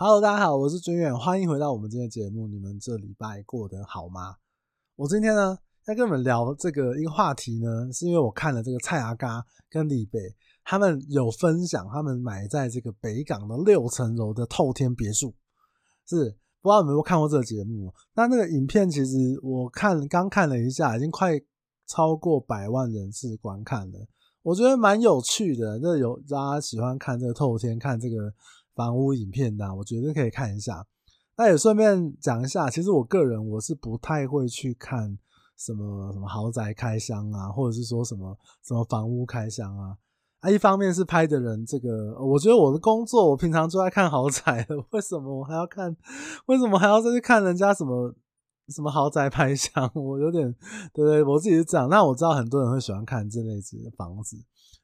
Hello，大家好，我是军远，欢迎回到我们今天的节目。你们这礼拜过得好吗？我今天呢要跟你们聊这个一个话题呢，是因为我看了这个蔡阿嘎跟李北他们有分享他们买在这个北港的六层楼的透天别墅，是不知道有没有看过这个节目？那那个影片其实我看刚看了一下，已经快超过百万人次观看了，我觉得蛮有趣的。那有大家喜欢看这个透天，看这个。房屋影片的，我觉得可以看一下。那也顺便讲一下，其实我个人我是不太会去看什么什么豪宅开箱啊，或者是说什么什么房屋开箱啊。啊，一方面是拍的人，这个我觉得我的工作，我平常就爱看豪宅了，为什么我还要看？为什么还要再去看人家什么？什么豪宅拍箱，我有点对对，我自己是这样。那我知道很多人会喜欢看这类子的房子，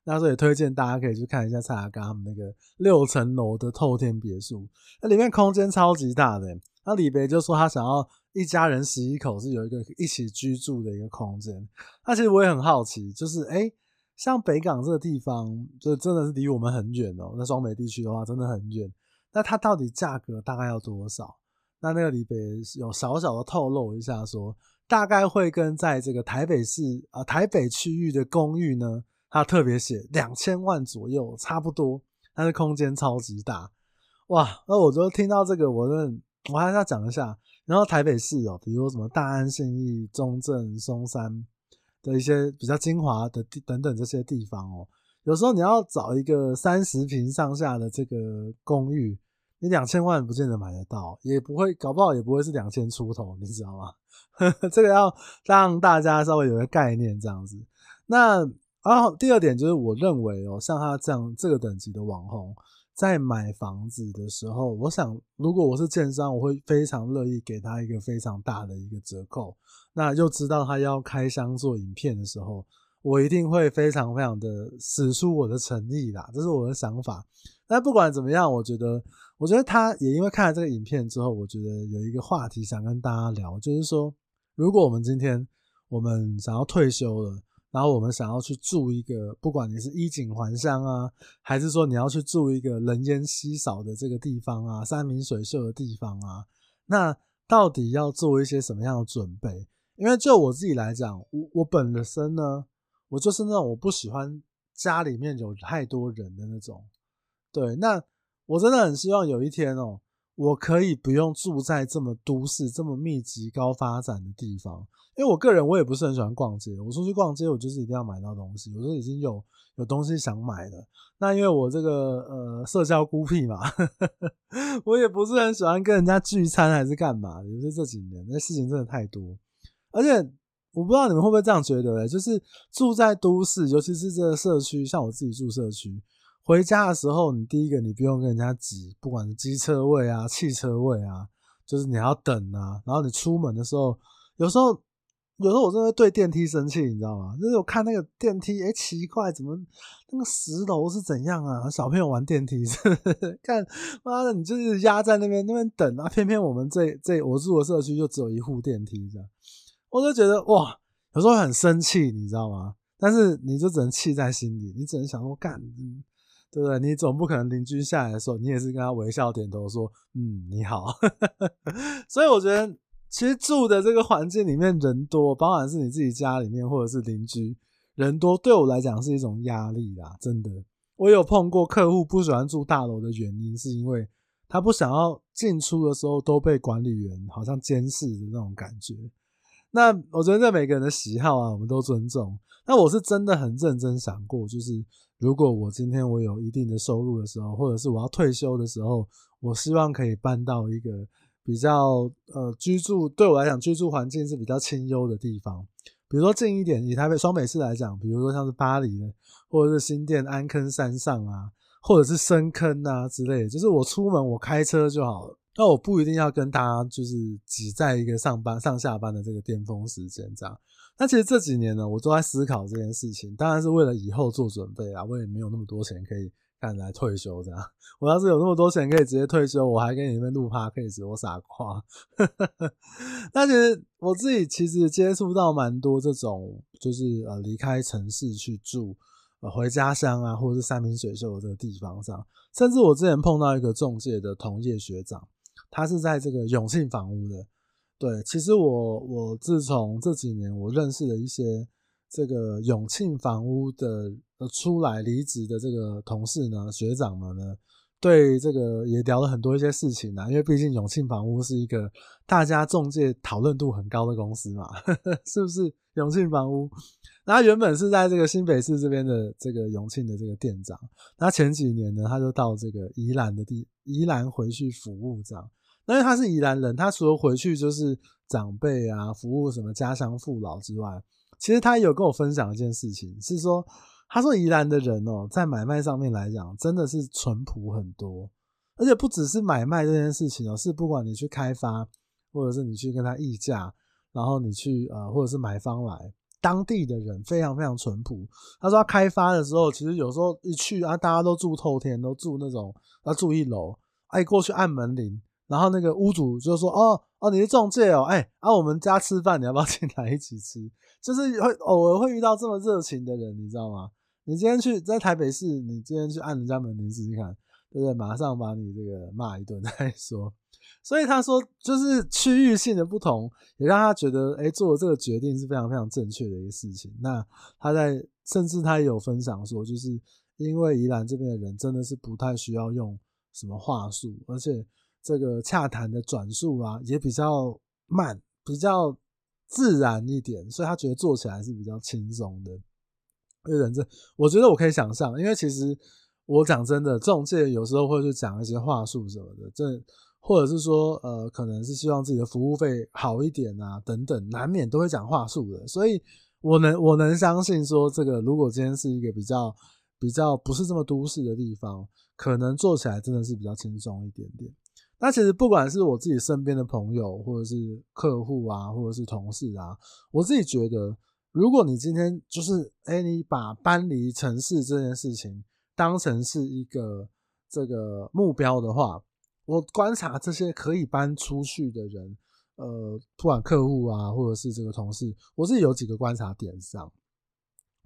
那所以推荐大家可以去看一下蔡阿刚他们那个六层楼的透天别墅，那里面空间超级大的。那李北就说他想要一家人十一口是有一个一起居住的一个空间。那其实我也很好奇，就是诶、像北港这个地方，就真的是离我们很远哦。那双北地区的话，真的很远。那它到底价格大概要多少？那那个里边有小小的透露一下说，大概会跟在这个台北市啊、呃、台北区域的公寓呢，它特别写两千万左右，差不多，但是空间超级大，哇！那我就听到这个，我认我还是要讲一下。然后台北市哦，比如说什么大安、信义、中正、松山的一些比较精华的地等等这些地方哦，有时候你要找一个三十平上下的这个公寓。你两千万不见得买得到，也不会，搞不好也不会是两千出头，你知道吗？这个要让大家稍微有个概念，这样子。那然后第二点就是，我认为哦，像他这样这个等级的网红，在买房子的时候，我想如果我是建商，我会非常乐意给他一个非常大的一个折扣。那又知道他要开箱做影片的时候，我一定会非常非常的使出我的诚意啦，这是我的想法。但不管怎么样，我觉得。我觉得他也因为看了这个影片之后，我觉得有一个话题想跟大家聊，就是说，如果我们今天我们想要退休了，然后我们想要去住一个，不管你是衣锦还乡啊，还是说你要去住一个人烟稀少的这个地方啊，山明水秀的地方啊，那到底要做一些什么样的准备？因为就我自己来讲，我我本身呢，我就是那种我不喜欢家里面有太多人的那种，对，那。我真的很希望有一天哦，我可以不用住在这么都市、这么密集、高发展的地方。因为我个人我也不是很喜欢逛街，我出去逛街我就是一定要买到东西，我就已经有有东西想买了。那因为我这个呃社交孤僻嘛，我也不是很喜欢跟人家聚餐还是干嘛的。尤其这几年那事情真的太多，而且我不知道你们会不会这样觉得，就是住在都市，尤其是这个社区，像我自己住社区。回家的时候，你第一个你不用跟人家挤，不管是机车位啊、汽车位啊，就是你要等啊。然后你出门的时候，有时候有时候我真的对电梯生气，你知道吗？就是我看那个电梯，哎、奇怪，怎么那个十楼是怎样啊？小朋友玩电梯，看妈的，你就是压在那边那边等啊。偏偏我们这这我住的社区就只有一户电梯，这样我就觉得哇，有时候很生气，你知道吗？但是你就只能气在心里，你只能想说干。对不对？你总不可能邻居下来的时候，你也是跟他微笑点头说：“嗯，你好。”所以我觉得，其实住的这个环境里面人多，包含是你自己家里面或者是邻居人多，对我来讲是一种压力啦。真的，我有碰过客户不喜欢住大楼的原因，是因为他不想要进出的时候都被管理员好像监视的那种感觉。那我觉得这每个人的喜好啊，我们都尊重。那我是真的很认真想过，就是如果我今天我有一定的收入的时候，或者是我要退休的时候，我希望可以搬到一个比较呃居住对我来讲居住环境是比较清幽的地方，比如说近一点，以台北双北市来讲，比如说像是巴黎的，或者是新店安坑山上啊，或者是深坑啊之类，就是我出门我开车就好了。那我不一定要跟大家就是挤在一个上班上下班的这个巅峰时间这样。那其实这几年呢，我都在思考这件事情，当然是为了以后做准备啊。我也没有那么多钱可以干来退休这样。我要是有那么多钱可以直接退休，我还跟你那边录 podcast，我傻瓜。那其实我自己其实接触到蛮多这种，就是呃离开城市去住。回家乡啊，或者是山明水秀的这个地方上，甚至我之前碰到一个中介的同业学长，他是在这个永庆房屋的。对，其实我我自从这几年我认识了一些这个永庆房屋的出来离职的这个同事呢，学长们呢。对这个也聊了很多一些事情啊，因为毕竟永庆房屋是一个大家中介讨论度很高的公司嘛，是不是？永庆房屋，那原本是在这个新北市这边的这个永庆的这个店长，那前几年呢，他就到这个宜兰的地宜兰回去服务这样。因为他是宜兰人，他除了回去就是长辈啊，服务什么家乡父老之外，其实他有跟我分享一件事情，是说。他说：“宜兰的人哦，在买卖上面来讲，真的是淳朴很多，而且不只是买卖这件事情哦，是不管你去开发，或者是你去跟他议价，然后你去呃，或者是买方来，当地的人非常非常淳朴。他说他开发的时候，其实有时候一去啊，大家都住透天，都住那种要住一楼，哎，过去按门铃，然后那个屋主就说：‘哦哦，你是中介哦，哎，啊，我们家吃饭，你要不要进来一起吃？’就是会偶尔会遇到这么热情的人，你知道吗？你今天去在台北市，你今天去按人家门铃试试看，对不对？马上把你这个骂一顿再说。所以他说，就是区域性的不同，也让他觉得，哎，做这个决定是非常非常正确的一个事情。那他在甚至他也有分享说，就是因为宜兰这边的人真的是不太需要用什么话术，而且这个洽谈的转述啊也比较慢，比较。自然一点，所以他觉得做起来是比较轻松的。因为人这，我觉得我可以想象，因为其实我讲真的，仲介有时候会去讲一些话术什么的，这或者是说，呃，可能是希望自己的服务费好一点啊，等等，难免都会讲话术的。所以我能我能相信说，这个如果今天是一个比较比较不是这么都市的地方，可能做起来真的是比较轻松一点点。那其实不管是我自己身边的朋友，或者是客户啊，或者是同事啊，我自己觉得，如果你今天就是，哎，你把搬离城市这件事情当成是一个这个目标的话，我观察这些可以搬出去的人，呃，不管客户啊，或者是这个同事，我自己有几个观察点上。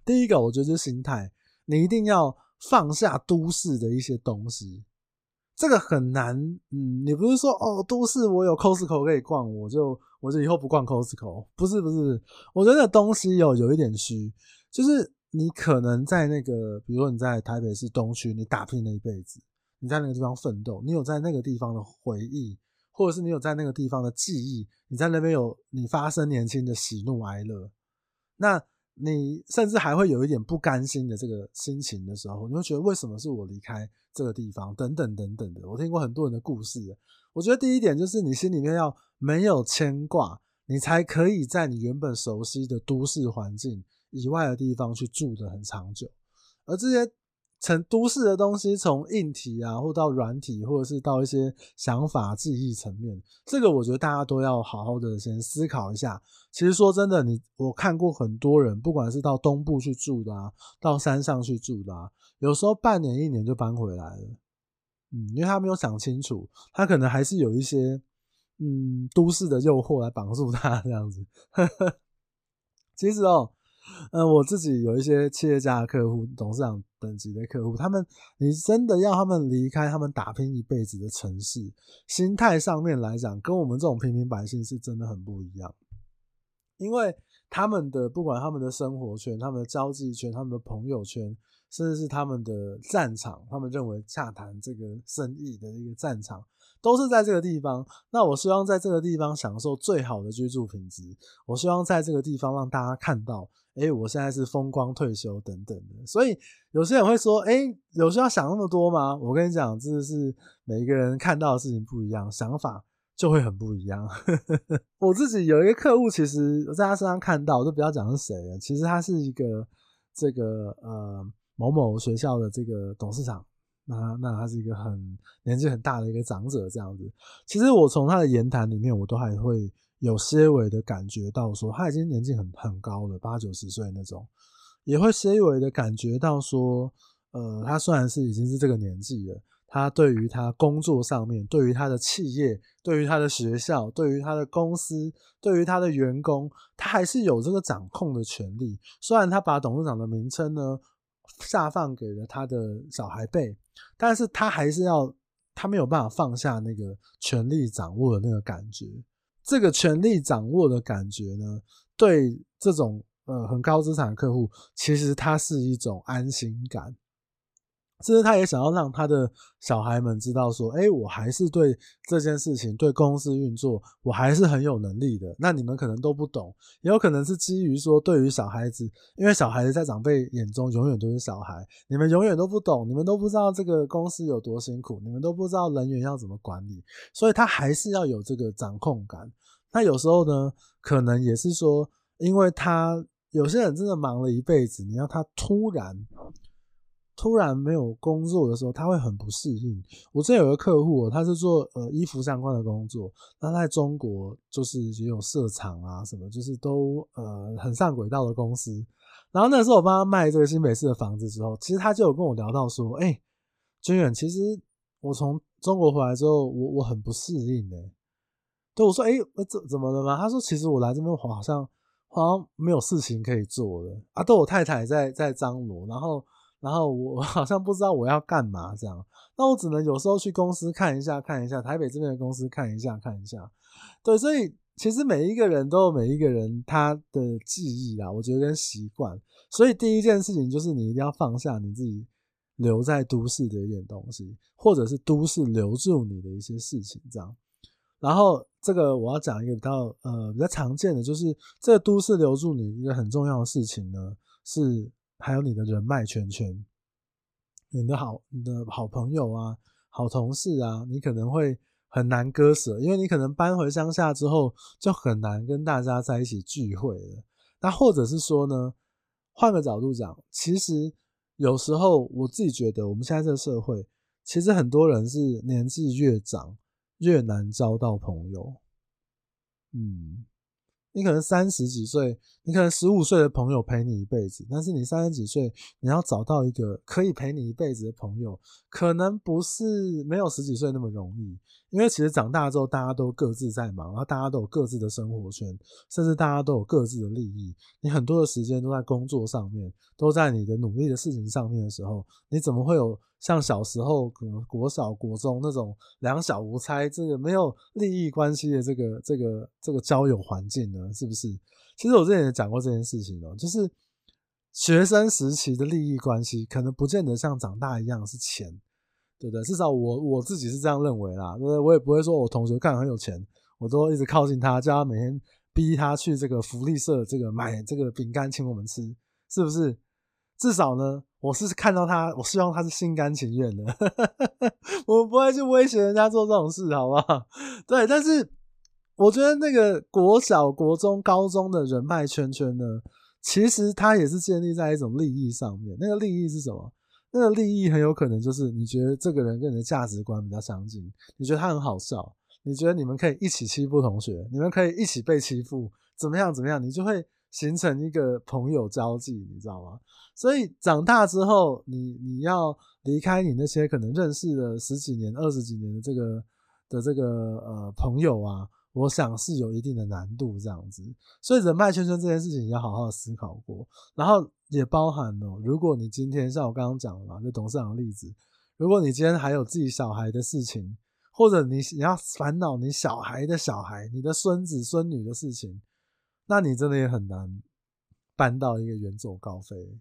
第一个，我觉得是心态，你一定要放下都市的一些东西。这个很难，嗯，你不是说哦，都市我有 Costco 可以逛，我就我就以后不逛 Costco，不是不是，我觉得东西有有一点虚，就是你可能在那个，比如说你在台北市东区，你打拼了一辈子，你在那个地方奋斗，你有在那个地方的回忆，或者是你有在那个地方的记忆，你在那边有你发生年轻的喜怒哀乐，那。你甚至还会有一点不甘心的这个心情的时候，你会觉得为什么是我离开这个地方？等等等等的。我听过很多人的故事。我觉得第一点就是你心里面要没有牵挂，你才可以在你原本熟悉的都市环境以外的地方去住得很长久。而这些。成都市的东西，从硬体啊，或到软体，或者是到一些想法、记忆层面，这个我觉得大家都要好好的先思考一下。其实说真的，你我看过很多人，不管是到东部去住的啊，到山上去住的啊，有时候半年、一年就搬回来了。嗯，因为他没有想清楚，他可能还是有一些嗯都市的诱惑来绑住他这样子。其实哦。嗯，我自己有一些企业家的客户、董事长等级的客户，他们，你真的要他们离开他们打拼一辈子的城市，心态上面来讲，跟我们这种平民百姓是真的很不一样。因为他们的不管他们的生活圈、他们的交际圈、他们的朋友圈，甚至是他们的战场，他们认为洽谈这个生意的一个战场，都是在这个地方。那我希望在这个地方享受最好的居住品质，我希望在这个地方让大家看到。哎、我现在是风光退休等等的，所以有些人会说，哎、欸，有需要想那么多吗？我跟你讲，这是每一个人看到的事情不一样，想法就会很不一样。我自己有一个客户，其实我在他身上看到，我就不要讲是谁了。其实他是一个这个呃某某学校的这个董事长，那那他是一个很年纪很大的一个长者，这样子。其实我从他的言谈里面，我都还会。有些微的感觉到说他已经年纪很很高了，八九十岁那种，也会些微的感觉到说，呃，他虽然是已经是这个年纪了，他对于他工作上面，对于他的企业，对于他的学校，对于他的公司，对于他的员工，他还是有这个掌控的权利。虽然他把董事长的名称呢下放给了他的小孩辈，但是他还是要，他没有办法放下那个权力掌握的那个感觉。这个权力掌握的感觉呢，对这种呃很高资产的客户，其实它是一种安心感。甚至他也想要让他的小孩们知道说，哎，我还是对这件事情、对公司运作，我还是很有能力的。那你们可能都不懂，也有可能是基于说，对于小孩子，因为小孩子在长辈眼中永远都是小孩，你们永远都不懂，你们都不知道这个公司有多辛苦，你们都不知道人员要怎么管理，所以他还是要有这个掌控感。那有时候呢，可能也是说，因为他有些人真的忙了一辈子，你要他突然。突然没有工作的时候，他会很不适应。我之前有个客户，他是做呃衣服相关的工作，那他在中国就是也有设厂啊什么，就是都呃很上轨道的公司。然后那时候我帮他卖这个新北市的房子之后，其实他就有跟我聊到说，哎、欸，军远，其实我从中国回来之后，我我很不适应哎。对我说，哎、欸，怎怎么了吗？他说，其实我来这边好像好像没有事情可以做了啊。都我太太在在张罗，然后。然后我 好像不知道我要干嘛这样，那我只能有时候去公司看一下看一下，台北这边的公司看一下看一下。对，所以其实每一个人都有每一个人他的记忆啊，我觉得跟习惯。所以第一件事情就是你一定要放下你自己留在都市的一点东西，或者是都市留住你的一些事情这样。然后这个我要讲一个比较呃比较常见的，就是这个都市留住你一个很重要的事情呢是。还有你的人脉圈圈，你的好你的好朋友啊，好同事啊，你可能会很难割舍，因为你可能搬回乡下之后就很难跟大家在一起聚会了。那或者是说呢，换个角度讲，其实有时候我自己觉得，我们现在这个社会，其实很多人是年纪越长越难交到朋友。嗯。你可能三十几岁，你可能十五岁的朋友陪你一辈子，但是你三十几岁，你要找到一个可以陪你一辈子的朋友，可能不是没有十几岁那么容易。因为其实长大之后，大家都各自在忙，然后大家都有各自的生活圈，甚至大家都有各自的利益。你很多的时间都在工作上面，都在你的努力的事情上面的时候，你怎么会有像小时候可能国小、国中那种两小无猜，这个没有利益关系的这个、这个、这个交友环境呢？是不是？其实我之前也讲过这件事情哦，就是学生时期的利益关系，可能不见得像长大一样是钱。对不对？至少我我自己是这样认为啦，对不对？我也不会说我同学看很有钱，我都一直靠近他，叫他每天逼他去这个福利社这个买这个饼干请我们吃，是不是？至少呢，我是看到他，我希望他是心甘情愿的，我不会去威胁人家做这种事，好不好？对，但是我觉得那个国小、国中、高中的人脉圈圈呢，其实它也是建立在一种利益上面。那个利益是什么？那个利益很有可能就是你觉得这个人跟你的价值观比较相近，你觉得他很好笑，你觉得你们可以一起欺负同学，你们可以一起被欺负，怎么样怎么样，你就会形成一个朋友交际，你知道吗？所以长大之后，你你要离开你那些可能认识了十几年、二十几年的这个的这个呃朋友啊。我想是有一定的难度这样子，所以人脉圈圈这件事情要好好思考过，然后也包含了，如果你今天像我刚刚讲了嘛，就董事长的例子，如果你今天还有自己小孩的事情，或者你你要烦恼你小孩的小孩、你的孙子孙女的事情，那你真的也很难搬到一个远走高飞。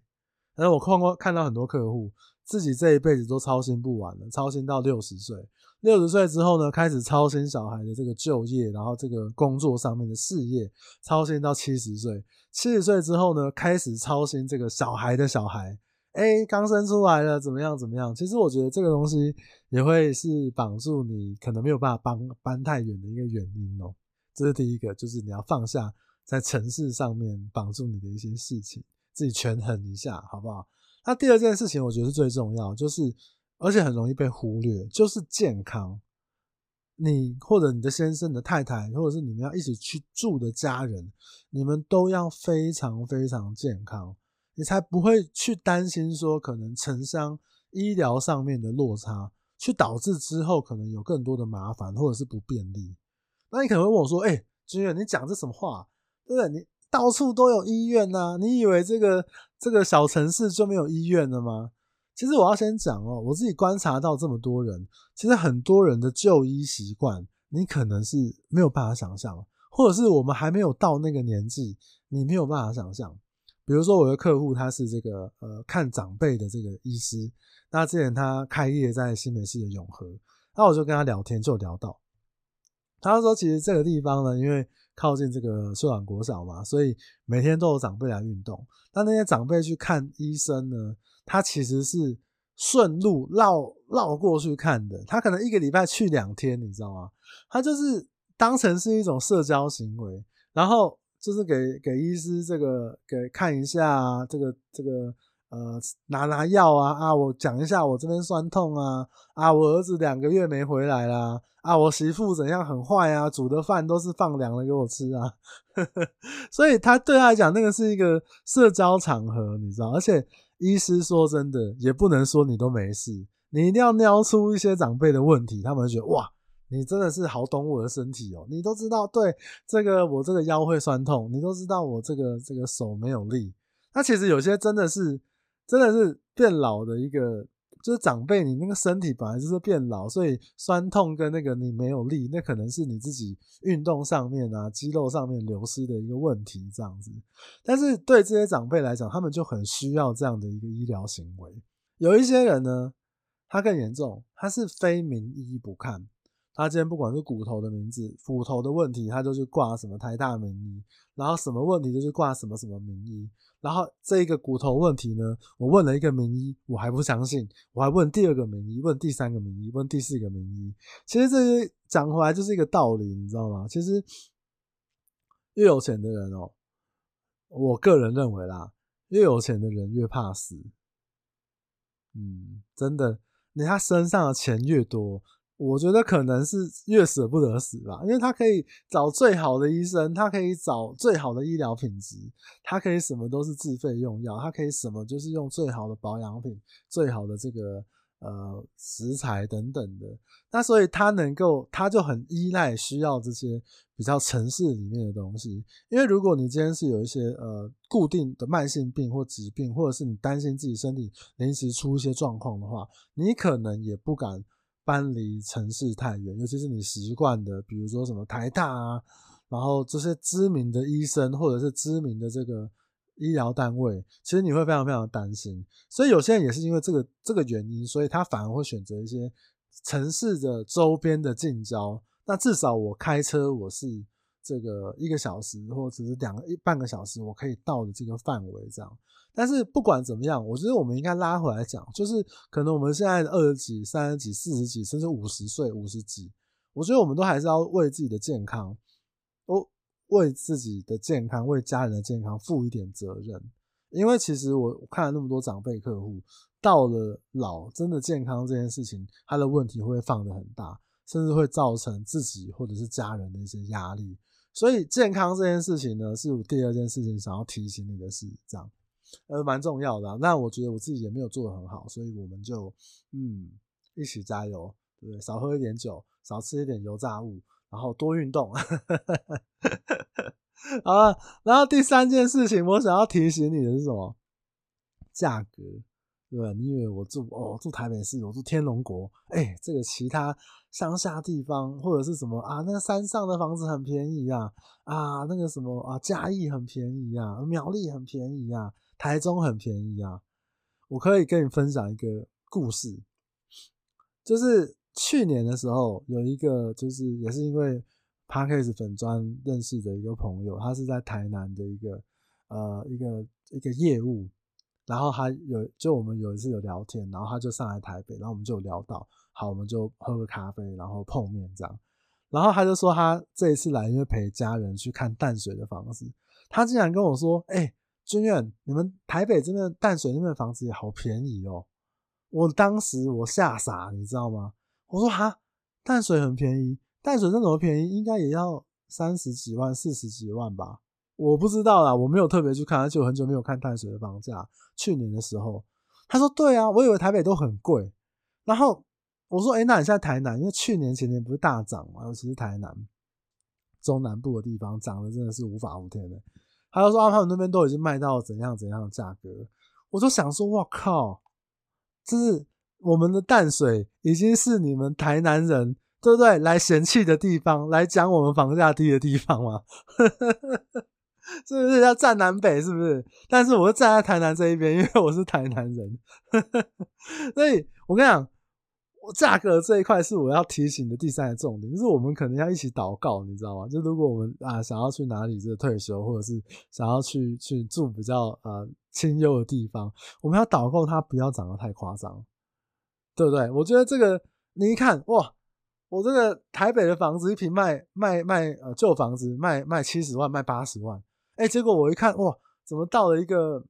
但是我看过看到很多客户，自己这一辈子都操心不完了，操心到六十岁。六十岁之后呢，开始操心小孩的这个就业，然后这个工作上面的事业，操心到七十岁。七十岁之后呢，开始操心这个小孩的小孩，哎，刚生出来了，怎么样怎么样？其实我觉得这个东西也会是绑住你，可能没有办法搬搬太远的一个原因哦。这是第一个，就是你要放下在城市上面绑住你的一些事情，自己权衡一下，好不好？那第二件事情，我觉得是最重要，就是。而且很容易被忽略，就是健康。你或者你的先生、你的太太，或者是你们要一起去住的家人，你们都要非常非常健康，你才不会去担心说可能城乡医疗上面的落差，去导致之后可能有更多的麻烦或者是不便利。那你可能会问我说：“哎，君远，你讲这什么话？对不对？你到处都有医院呐、你以为这个这个小城市就没有医院了吗？其实我要先讲哦，我自己观察到这么多人，其实很多人的就医习惯，你可能是没有办法想象，或者是我们还没有到那个年纪，你没有办法想象。比如说我的客户他是这个呃看长辈的这个医师，那之前他开业在新北市的永和，那我就跟他聊天，就聊到，他说其实这个地方呢，因为靠近这个秀朗国小嘛，所以每天都有长辈来运动。那那些长辈去看医生呢，他其实是顺路绕绕过去看的。他可能一个礼拜去两天，你知道吗？他就是当成是一种社交行为，然后就是给给医师这个给看一下啊，这个这个呃拿拿药啊啊，我讲一下我这边酸痛啊啊，我儿子两个月没回来啦啊，我媳妇怎样很坏啊，煮的饭都是放凉了给我吃啊。所以他对他来讲，那个是一个社交场合，你知道，而且。医师说真的，也不能说你都没事，你一定要撩出一些长辈的问题，他们觉得哇，你真的是好懂我的身体哦，你都知道，对这个我这个腰会酸痛，你都知道我这个这个手没有力，那其实有些真的是真的是变老的一个。就是长辈，你那个身体本来就是变老，所以酸痛跟那个你没有力，那可能是你自己运动上面啊，肌肉上面流失的一个问题这样子。但是对这些长辈来讲，他们就很需要这样的一个医疗行为。有一些人呢，他更严重，他是非名医不看。他今天不管是骨头的名字、骨头的问题，他就去挂什么台大名医，然后什么问题就去挂什么什么名医。然后这个骨头问题呢，我问了一个名医，我还不相信，我还问第二个名医，问第三个名医，问第四个名医。其实这些讲回来就是一个道理，你知道吗？其实越有钱的人哦，我个人认为啦，越有钱的人越怕死。嗯，真的，你他身上的钱越多。我觉得可能是越舍不得死吧，因为他可以找最好的医生，他可以找最好的医疗品质，他可以什么都是自费用药，他可以什么就是用最好的保养品、最好的这个呃食材等等的。那所以他能够，他就很依赖需要这些比较城市里面的东西。因为如果你今天是有一些呃固定的慢性病或疾病，或者是你担心自己身体临时出一些状况的话，你可能也不敢。搬离城市太远，尤其是你习惯的，比如说什么台大啊，然后这些知名的医生或者是知名的这个医疗单位，其实你会非常非常担心。所以有些人也是因为这个这个原因，所以他反而会选择一些城市的周边的近郊。那至少我开车我是这个一个小时或者是两个一半个小时，我可以到的这个范围这样。但是不管怎么样，我觉得我们应该拉回来讲，就是可能我们现在二十几、三十几、四十几，甚至五十岁、五十几，我觉得我们都还是要为自己的健康，都为自己的健康、为家人的健康负一点责任。因为其实我看了那么多长辈客户，到了老，真的健康这件事情，他的问题会放得很大，甚至会造成自己或者是家人的一些压力。所以健康这件事情呢，是我第二件事情想要提醒你的是这样。呃，蛮重要的。那我觉得我自己也没有做得很好，所以我们就嗯一起加油，对不对？少喝一点酒，少吃一点油炸物，然后多运动。好了，然后第三件事情，我想要提醒你的是什么？价格，对吧？你以为我住哦住台北市，我住天龙国，哎、这个其他乡下地方或者是什么啊？那个山上的房子很便宜啊，啊，那个什么啊，嘉义很便宜啊，苗栗很便宜啊。台中很便宜啊，我可以跟你分享一个故事，就是去年的时候有一个，就是也是因为 Podcast 粉专认识的一个朋友，他是在台南的一个呃一个一个业务，然后他有就我们有一次有聊天，然后他就上来台北，然后我们就聊到，好，我们就喝个咖啡，然后碰面这样，然后他就说他这一次来因为陪家人去看淡水的房子，他竟然跟我说，哎、欸。军远，你们台北这边淡水那边房子也好便宜哦！我当时我吓傻，你知道吗？我说哈，淡水很便宜，淡水那怎么便宜？应该也要三十几万、四十几万吧？我不知道啦，我没有特别去看，而且我很久没有看淡水的房价。去年的时候，他说对啊，我以为台北都很贵。然后我说，哎，那你现在台南，因为去年前年不是大涨嘛，尤其是台南中南部的地方涨得真的是无法无天的。他就说啊，他们那边都已经卖到怎样怎样的价格，我就想说，哇靠，这是我们的淡水已经是你们台南人对不对？来嫌弃的地方，来讲我们房价低的地方吗？是不是要站南北？是不是？但是我就站在台南这一边，因为我是台南人，所以我跟你讲。价格这一块是我要提醒的第三个重点，就是我们可能要一起祷告，你知道吗？就如果我们啊想要去哪里这个退休，或者是想要去去住比较呃清幽的地方，我们要祷告它不要涨得太夸张，对不对？我觉得这个你一看哇，我这个台北的房子一平卖卖卖呃旧房子卖卖七十万卖八十万，哎，结果我一看哇，怎么到了一个。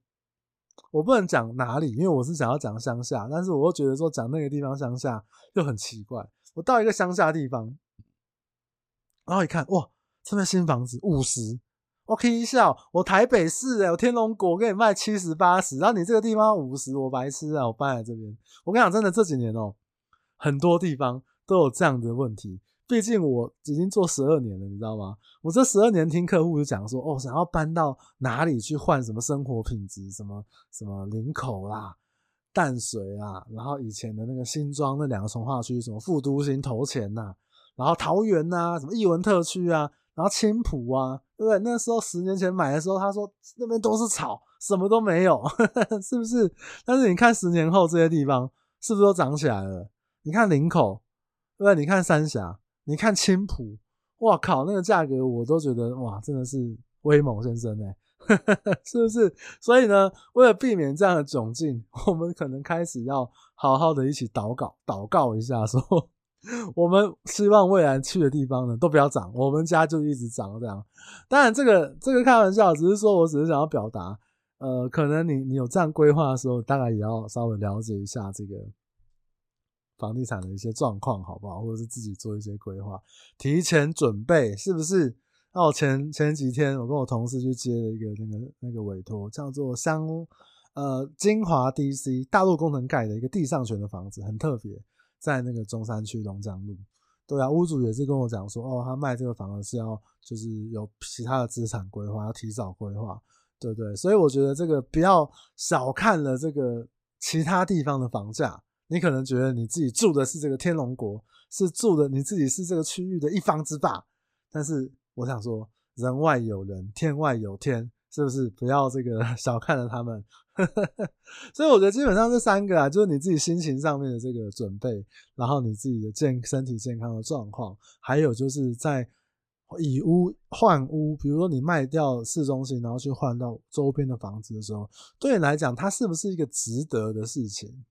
我不能讲哪里，因为我是想要讲乡下，但是我又觉得说讲那个地方乡下就很奇怪。我到一个乡下地方，然后一看，哇，这边新房子五十，我可以笑。我台北市哎，我天龙国给你卖七十八十，然后你这个地方五十，我白痴啊！我搬来这边，我跟你讲，真的这几年哦、很多地方都有这样的问题。毕竟我已经做十二年了，你知道吗？我这十二年听客户就讲说，哦，想要搬到哪里去换什么生活品质，什么什么林口啦、淡水啦，然后以前的那个新庄那两个重划区，什么副都新头前呐，然后桃园呐，什么艺文特区啊，然后青埔啊，对不对？那时候十年前买的时候，他说那边都是草，什么都没有，是不是？但是你看十年后这些地方是不是都涨起来了？你看林口，对不对？你看三峡。你看青浦，哇靠，那个价格我都觉得哇，真的是威猛先生哎，是不是？所以呢，为了避免这样的窘境，我们可能开始要好好的一起祷告，祷告一下，说我们希望未来去的地方呢都不要涨，我们家就一直涨这样。当然，这个这个开玩笑，只是说我只是想要表达，呃，可能你你有这样规划的时候，大概也要稍微了解一下这个。房地产的一些状况，好不好？或者是自己做一些规划，提前准备，是不是？那我前前几天，我跟我同事去接了一个那个那个委托，叫做香呃金华 DC 大陆工程盖的一个地上权的房子，很特别，在那个中山区龙江路。对啊，屋主也是跟我讲说，哦，他卖这个房子是要就是有其他的资产规划，要提早规划，对不对？所以我觉得这个不要小看了这个其他地方的房价。你可能觉得你自己住的是这个天龙国，是住的你自己是这个区域的一方之霸，但是我想说，人外有人，天外有天，是不是？不要这个 小看了他们。所以我觉得基本上这三个啊，就是你自己心情上面的这个准备，然后你自己的健身体健康的状况，还有就是在以屋换屋，比如说你卖掉市中心，然后去换到周边的房子的时候，对你来讲，它是不是一个值得的事情？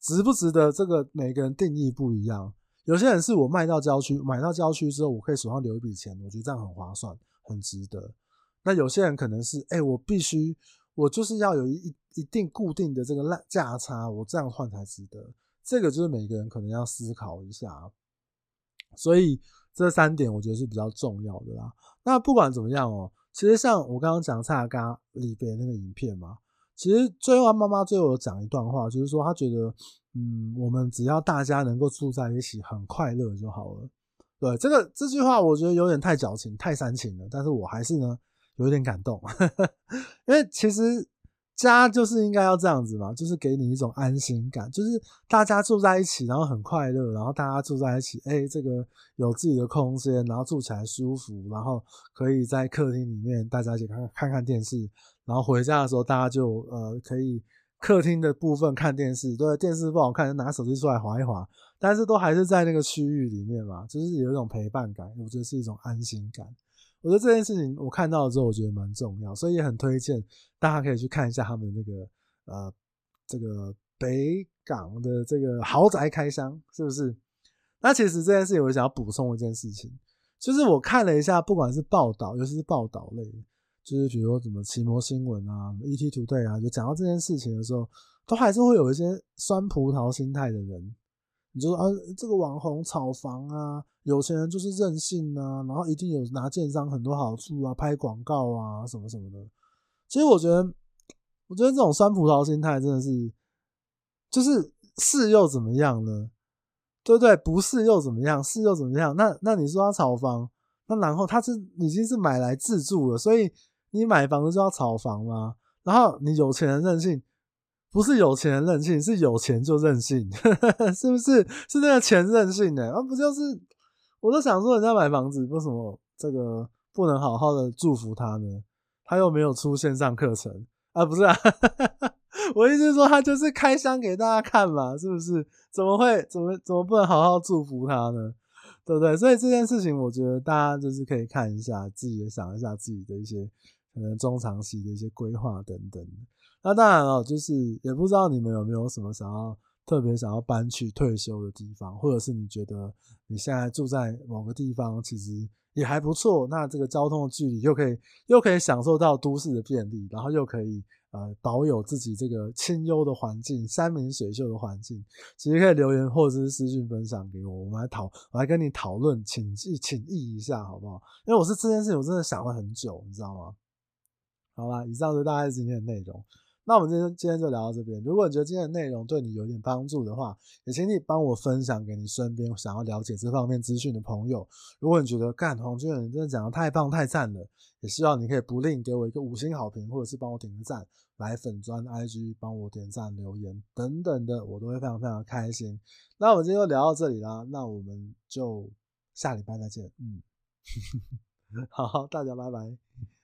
值不值得？这个每个人定义不一样。有些人是我卖到郊区，买到郊区之后，我可以手上留一笔钱，我觉得这样很划算，很值得。那有些人可能是，哎、我必须，我就是要有一一定固定的这个烂价差，我这样换才值得。这个就是每个人可能要思考一下。所以这三点我觉得是比较重要的啦。那不管怎么样哦，其实像我刚刚讲蔡阿嘎里边那个影片嘛。其实最后，他妈妈最后讲一段话，就是说她觉得，嗯，我们只要大家能够住在一起，很快乐就好了。对，这个这句话，我觉得有点太矫情、太煽情了，但是我还是呢有点感动，因为其实。家就是应该要这样子嘛，就是给你一种安心感，就是大家住在一起，然后很快乐，然后大家住在一起，哎、这个有自己的空间，然后住起来舒服，然后可以在客厅里面大家一起看看看电视，然后回家的时候大家就呃可以客厅的部分看电视，对，电视不好看就拿手机出来划一划，但是都还是在那个区域里面嘛，就是有一种陪伴感，我觉得是一种安心感。我觉得这件事情我看到了之后，我觉得蛮重要，所以也很推荐大家可以去看一下他们那个呃这个北港的这个豪宅开箱，是不是？那其实这件事情我想要补充一件事情，就是我看了一下，不管是报道，尤其是报道类的，就是比如说什么奇摩新闻啊、ET 图队啊，就讲到这件事情的时候，都还是会有一些酸葡萄心态的人。你就说啊，这个网红炒房啊，有钱人就是任性啊，然后一定有拿建商很多好处啊，拍广告啊，什么什么的。其实我觉得，我觉得这种酸葡萄心态真的是，就是是又怎么样呢？对不对？不是又怎么样？是又怎么样？那那你说他炒房，那然后他是已经是买来自住了，所以你买房子就要炒房吗？然后你有钱人任性，不是有钱任性，是有钱就任性，是不是？是那个钱任性的，而不就是？我都想说，人家买房子为什么这个不能好好的祝福他呢？他又没有出线上课程啊，不是啊？我意思是说，他就是开箱给大家看嘛，是不是？怎么会？怎么怎么不能好好祝福他呢？对不对？所以这件事情，我觉得大家就是可以看一下，自己也想一下自己的一些可能中长期的一些规划等等。那当然了，就是也不知道你们有没有什么想要特别想要搬去退休的地方，或者是你觉得你现在住在某个地方，其实。也还不错，那这个交通的距离又可以又可以享受到都市的便利，然后又可以呃保有自己这个清幽的环境、山明水秀的环境，其实可以留言或者是私讯分享给我，我们来讨，我来跟你讨论，请意请意一下好不好？因为我是这件事情我真的想了很久，你知道吗？好吧，以上就大概是今天的内容。那我们今天今天就聊到这边。如果你觉得今天的内容对你有点帮助的话，也请你帮我分享给你身边想要了解这方面资讯的朋友。如果你觉得干黄俊远真的讲的太棒太赞了，也希望你可以不吝给我一个五星好评，或者是帮我点个赞，来粉专 IG 帮我点赞留言等等的，我都会非常非常开心。那我们今天就聊到这里啦，那我们就下礼拜再见。嗯，好，大家拜拜。